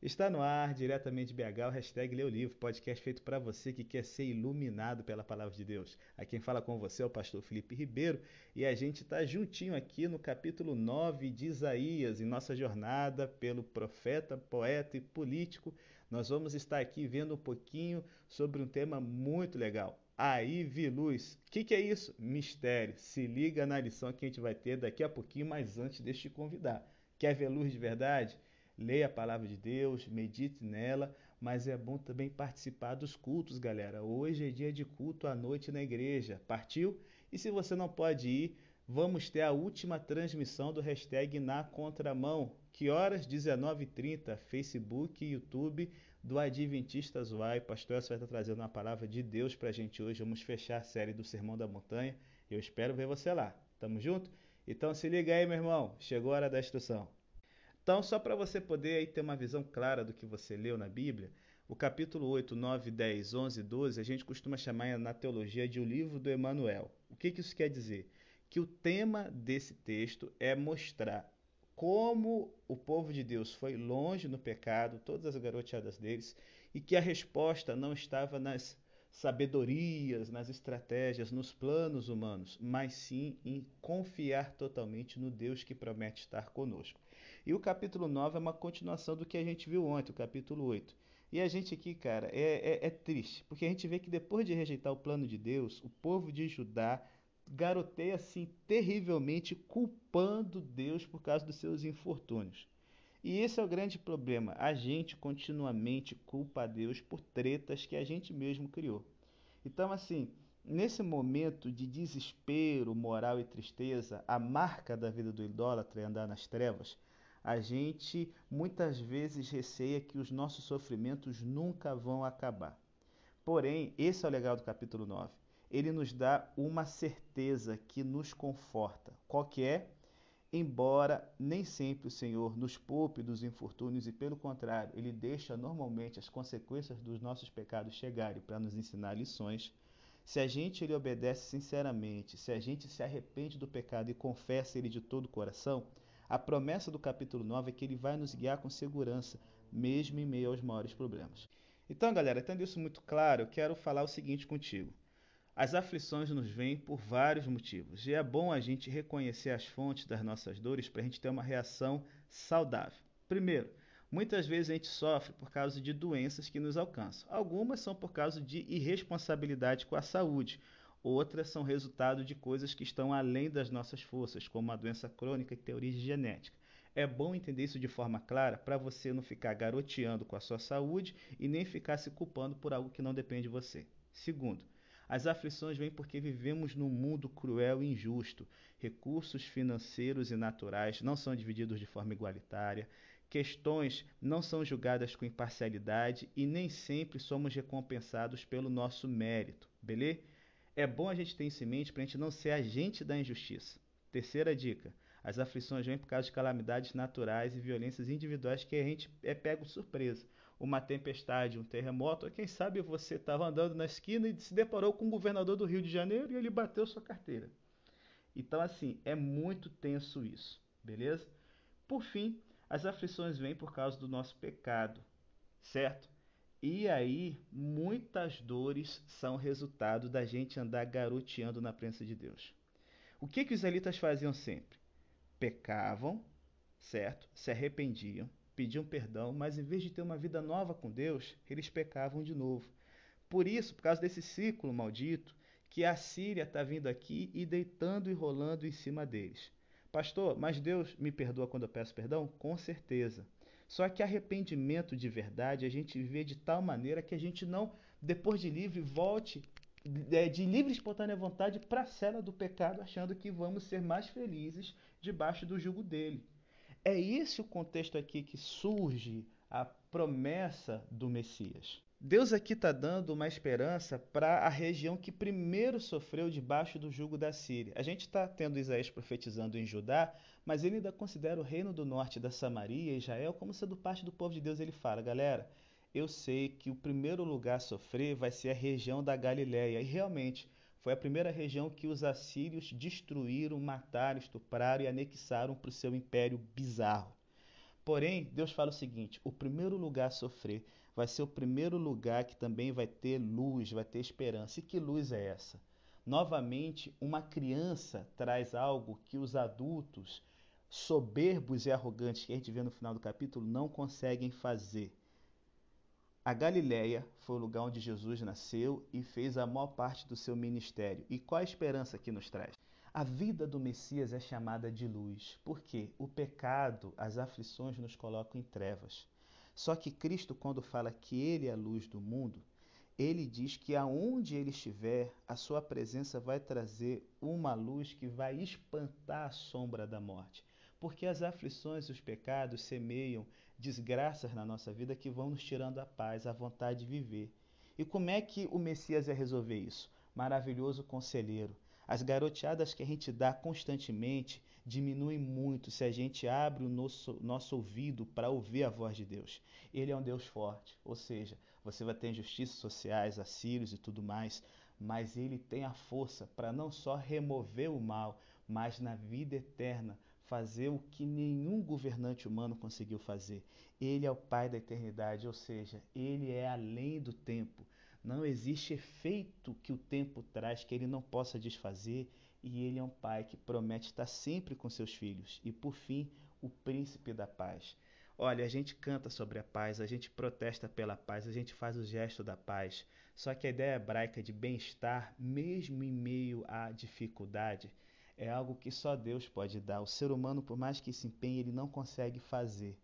Está no ar, diretamente BH, o hashtag o Livro, podcast feito para você que quer ser iluminado pela palavra de Deus. A quem fala com você é o pastor Felipe Ribeiro e a gente está juntinho aqui no capítulo 9 de Isaías, em nossa jornada pelo profeta, poeta e político. Nós vamos estar aqui vendo um pouquinho sobre um tema muito legal. Aí vi luz. O que, que é isso? Mistério. Se liga na lição que a gente vai ter daqui a pouquinho, mas antes deixa te convidar. Quer ver luz de verdade? Leia a palavra de Deus, medite nela, mas é bom também participar dos cultos, galera. Hoje é dia de culto à noite na igreja. Partiu? E se você não pode ir, vamos ter a última transmissão do hashtag Na Contramão. Que horas? 19h30, Facebook e YouTube do Adventistas Vai. Pastor Elcio vai estar trazendo uma palavra de Deus para a gente hoje. Vamos fechar a série do Sermão da Montanha. Eu espero ver você lá. Tamo junto? Então se liga aí, meu irmão. Chegou a hora da instrução. Então, só para você poder aí ter uma visão clara do que você leu na Bíblia, o capítulo 8, 9, 10, 11 e 12, a gente costuma chamar na teologia de o livro do Emanuel. O que, que isso quer dizer? Que o tema desse texto é mostrar como o povo de Deus foi longe no pecado, todas as garoteadas deles, e que a resposta não estava nas sabedorias, nas estratégias, nos planos humanos, mas sim em confiar totalmente no Deus que promete estar conosco. E o capítulo 9 é uma continuação do que a gente viu ontem, o capítulo 8. E a gente aqui, cara, é, é, é triste, porque a gente vê que depois de rejeitar o plano de Deus, o povo de Judá garoteia assim terrivelmente, culpando Deus por causa dos seus infortúnios. E esse é o grande problema. A gente continuamente culpa a Deus por tretas que a gente mesmo criou. Então, assim, nesse momento de desespero moral e tristeza, a marca da vida do idólatra é andar nas trevas. A gente muitas vezes receia que os nossos sofrimentos nunca vão acabar. Porém, esse é o legal do capítulo 9. Ele nos dá uma certeza que nos conforta. Qual que é? Embora nem sempre o Senhor nos poupe dos infortúnios e, pelo contrário, Ele deixa normalmente as consequências dos nossos pecados chegarem para nos ensinar lições, se a gente lhe obedece sinceramente, se a gente se arrepende do pecado e confessa ele de todo o coração, a promessa do capítulo 9 é que ele vai nos guiar com segurança, mesmo em meio aos maiores problemas. Então, galera, tendo isso muito claro, eu quero falar o seguinte contigo. As aflições nos vêm por vários motivos e é bom a gente reconhecer as fontes das nossas dores para a gente ter uma reação saudável. Primeiro, muitas vezes a gente sofre por causa de doenças que nos alcançam. Algumas são por causa de irresponsabilidade com a saúde, outras são resultado de coisas que estão além das nossas forças, como a doença crônica que tem origem genética. É bom entender isso de forma clara para você não ficar garoteando com a sua saúde e nem ficar se culpando por algo que não depende de você. Segundo, as aflições vêm porque vivemos num mundo cruel e injusto. Recursos financeiros e naturais não são divididos de forma igualitária. Questões não são julgadas com imparcialidade e nem sempre somos recompensados pelo nosso mérito, beleza? É bom a gente ter isso em mente para a gente não ser agente da injustiça. Terceira dica: as aflições vêm por causa de calamidades naturais e violências individuais que a gente é pego surpresa. Uma tempestade, um terremoto, ou quem sabe você estava andando na esquina e se deparou com o governador do Rio de Janeiro e ele bateu sua carteira. Então, assim, é muito tenso isso, beleza? Por fim, as aflições vêm por causa do nosso pecado, certo? E aí, muitas dores são resultado da gente andar garoteando na presença de Deus. O que, que os israelitas faziam sempre? Pecavam, certo? Se arrependiam, pediam perdão, mas em vez de ter uma vida nova com Deus, eles pecavam de novo. Por isso, por causa desse ciclo maldito, que a Síria está vindo aqui e deitando e rolando em cima deles. Pastor, mas Deus me perdoa quando eu peço perdão? Com certeza. Só que arrependimento de verdade a gente vê de tal maneira que a gente não, depois de livre, volte é, de livre e espontânea vontade para a cela do pecado, achando que vamos ser mais felizes debaixo do jugo dele. É esse o contexto aqui que surge a promessa do Messias. Deus aqui está dando uma esperança para a região que primeiro sofreu debaixo do jugo da Síria. A gente está tendo Isaías profetizando em Judá, mas ele ainda considera o reino do norte da Samaria e Israel como sendo parte do povo de Deus. Ele fala, galera, eu sei que o primeiro lugar a sofrer vai ser a região da Galiléia. E realmente foi a primeira região que os assírios destruíram, mataram, estupraram e anexaram para o seu império bizarro. Porém, Deus fala o seguinte: o primeiro lugar a sofrer vai ser o primeiro lugar que também vai ter luz, vai ter esperança. E que luz é essa? Novamente, uma criança traz algo que os adultos soberbos e arrogantes que a gente vê no final do capítulo não conseguem fazer. A Galileia foi o lugar onde Jesus nasceu e fez a maior parte do seu ministério. E qual a esperança que nos traz? A vida do Messias é chamada de luz, porque o pecado, as aflições nos colocam em trevas. Só que Cristo, quando fala que Ele é a luz do mundo, ele diz que aonde ele estiver, a sua presença vai trazer uma luz que vai espantar a sombra da morte. Porque as aflições e os pecados semeiam desgraças na nossa vida que vão nos tirando a paz, a vontade de viver. E como é que o Messias ia resolver isso? Maravilhoso conselheiro. As garoteadas que a gente dá constantemente diminuem muito se a gente abre o nosso, nosso ouvido para ouvir a voz de Deus. Ele é um Deus forte, ou seja, você vai ter injustiças sociais, assírios e tudo mais, mas ele tem a força para não só remover o mal, mas na vida eterna fazer o que nenhum governante humano conseguiu fazer. Ele é o Pai da eternidade, ou seja, ele é além do tempo. Não existe efeito que o tempo traz que ele não possa desfazer, e ele é um pai que promete estar sempre com seus filhos. E por fim, o príncipe da paz. Olha, a gente canta sobre a paz, a gente protesta pela paz, a gente faz o gesto da paz. Só que a ideia hebraica de bem-estar, mesmo em meio à dificuldade, é algo que só Deus pode dar. O ser humano, por mais que se empenhe, ele não consegue fazer.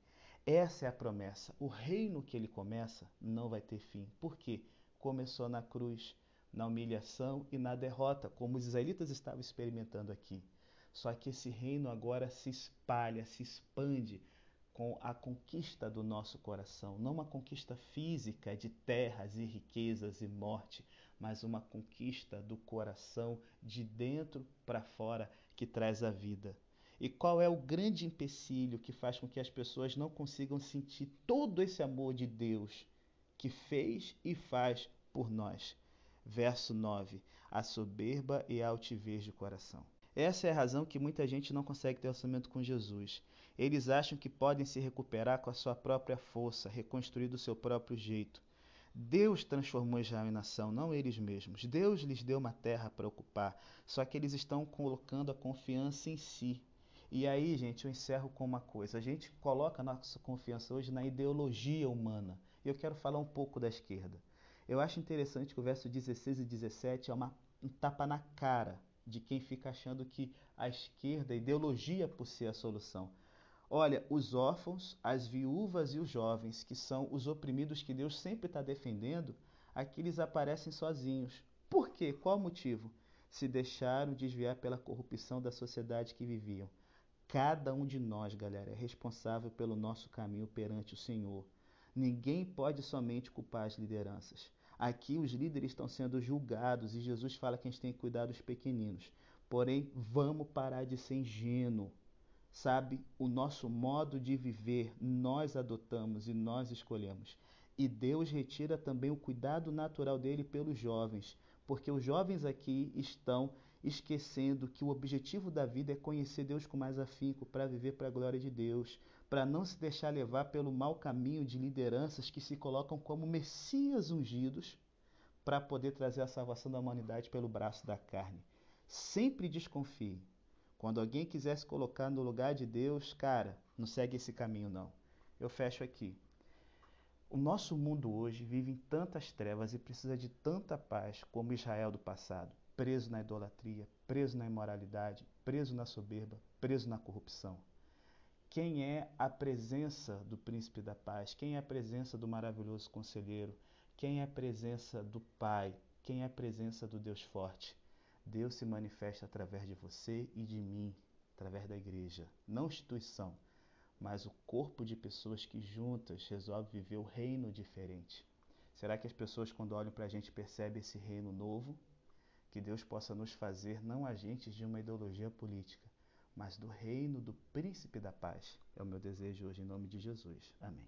Essa é a promessa. O reino que ele começa não vai ter fim. Por quê? Começou na cruz, na humilhação e na derrota, como os israelitas estavam experimentando aqui. Só que esse reino agora se espalha, se expande com a conquista do nosso coração, não uma conquista física de terras e riquezas e morte, mas uma conquista do coração de dentro para fora que traz a vida. E qual é o grande empecilho que faz com que as pessoas não consigam sentir todo esse amor de Deus que fez e faz por nós? Verso 9: A soberba e a altivez de coração. Essa é a razão que muita gente não consegue ter orçamento com Jesus. Eles acham que podem se recuperar com a sua própria força, reconstruir do seu próprio jeito. Deus transformou Israel em nação, não eles mesmos. Deus lhes deu uma terra para ocupar, só que eles estão colocando a confiança em si. E aí, gente, eu encerro com uma coisa. A gente coloca a nossa confiança hoje na ideologia humana. E eu quero falar um pouco da esquerda. Eu acho interessante que o verso 16 e 17 é uma, um tapa na cara de quem fica achando que a esquerda, a ideologia por ser a solução. Olha, os órfãos, as viúvas e os jovens, que são os oprimidos que Deus sempre está defendendo, aqui eles aparecem sozinhos. Por quê? Qual o motivo? Se deixaram desviar pela corrupção da sociedade que viviam. Cada um de nós, galera, é responsável pelo nosso caminho perante o Senhor. Ninguém pode somente culpar as lideranças. Aqui os líderes estão sendo julgados e Jesus fala que a gente tem que cuidar dos pequeninos. Porém, vamos parar de ser ingênuo. Sabe, o nosso modo de viver nós adotamos e nós escolhemos. E Deus retira também o cuidado natural dele pelos jovens, porque os jovens aqui estão esquecendo que o objetivo da vida é conhecer Deus com mais afinco para viver para a glória de Deus, para não se deixar levar pelo mau caminho de lideranças que se colocam como messias ungidos para poder trazer a salvação da humanidade pelo braço da carne. Sempre desconfie. Quando alguém quiser se colocar no lugar de Deus, cara, não segue esse caminho não. Eu fecho aqui. O nosso mundo hoje vive em tantas trevas e precisa de tanta paz como Israel do passado, preso na idolatria, preso na imoralidade, preso na soberba, preso na corrupção. Quem é a presença do príncipe da paz? Quem é a presença do maravilhoso conselheiro? Quem é a presença do Pai? Quem é a presença do Deus forte? Deus se manifesta através de você e de mim, através da igreja, não instituição, mas o corpo de pessoas que juntas resolvem viver o reino diferente. Será que as pessoas, quando olham para a gente, percebem esse reino novo? Que Deus possa nos fazer não agentes de uma ideologia política, mas do reino do príncipe da paz. É o meu desejo hoje em nome de Jesus. Amém.